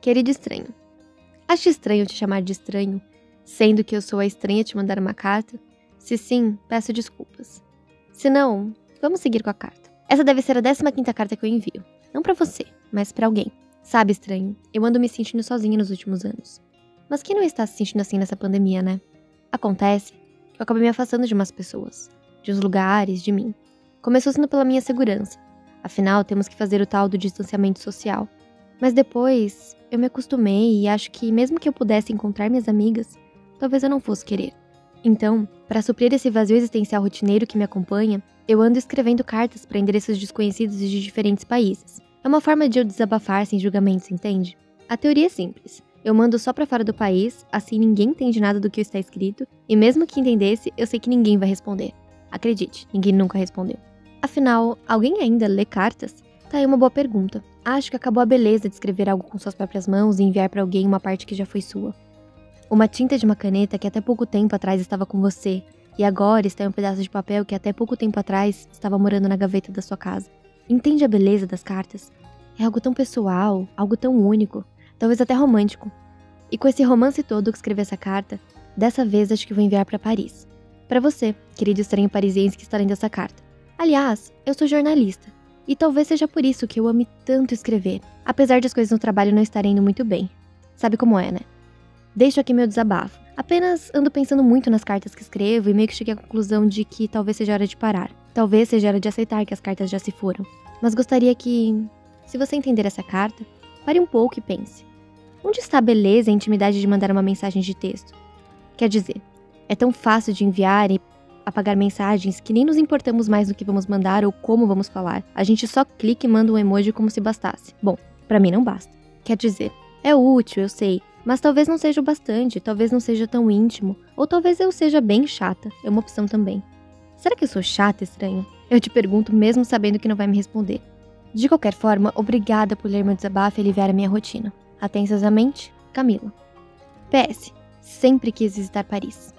Querido estranho, acha estranho te chamar de estranho, sendo que eu sou a estranha te mandar uma carta? Se sim, peço desculpas. Se não, vamos seguir com a carta. Essa deve ser a 15 carta que eu envio. Não para você, mas para alguém. Sabe, estranho, eu ando me sentindo sozinha nos últimos anos. Mas quem não está se sentindo assim nessa pandemia, né? Acontece que eu acabei me afastando de umas pessoas, de uns lugares, de mim. Começou sendo pela minha segurança. Afinal, temos que fazer o tal do distanciamento social. Mas depois, eu me acostumei e acho que mesmo que eu pudesse encontrar minhas amigas, talvez eu não fosse querer. Então, para suprir esse vazio existencial rotineiro que me acompanha, eu ando escrevendo cartas para endereços desconhecidos de diferentes países. É uma forma de eu desabafar sem julgamentos, entende? A teoria é simples. Eu mando só para fora do país, assim ninguém entende nada do que está escrito, e mesmo que entendesse, eu sei que ninguém vai responder. Acredite, ninguém nunca respondeu. Afinal, alguém ainda lê cartas? Tá aí uma boa pergunta. Acho que acabou a beleza de escrever algo com suas próprias mãos e enviar para alguém uma parte que já foi sua. Uma tinta de uma caneta que até pouco tempo atrás estava com você, e agora está em um pedaço de papel que até pouco tempo atrás estava morando na gaveta da sua casa. Entende a beleza das cartas? É algo tão pessoal, algo tão único, talvez até romântico. E com esse romance todo que escrevi essa carta, dessa vez acho que vou enviar para Paris. Para você, querido estranho parisiense que está lendo essa carta. Aliás, eu sou jornalista, e talvez seja por isso que eu ame tanto escrever, apesar de as coisas no trabalho não estarem indo muito bem. Sabe como é, né? Deixo aqui meu desabafo. Apenas ando pensando muito nas cartas que escrevo e meio que cheguei à conclusão de que talvez seja hora de parar. Talvez seja hora de aceitar que as cartas já se foram. Mas gostaria que, se você entender essa carta, pare um pouco e pense. Onde está a beleza e a intimidade de mandar uma mensagem de texto? Quer dizer, é tão fácil de enviar e apagar mensagens que nem nos importamos mais do que vamos mandar ou como vamos falar. A gente só clica e manda um emoji como se bastasse. Bom, para mim não basta. Quer dizer, é útil, eu sei, mas talvez não seja o bastante, talvez não seja tão íntimo, ou talvez eu seja bem chata, é uma opção também. Será que eu sou chata, estranho? Eu te pergunto mesmo sabendo que não vai me responder. De qualquer forma, obrigada por ler meu desabafo e aliviar a minha rotina. Atenciosamente, Camila. PS. Sempre quis visitar Paris.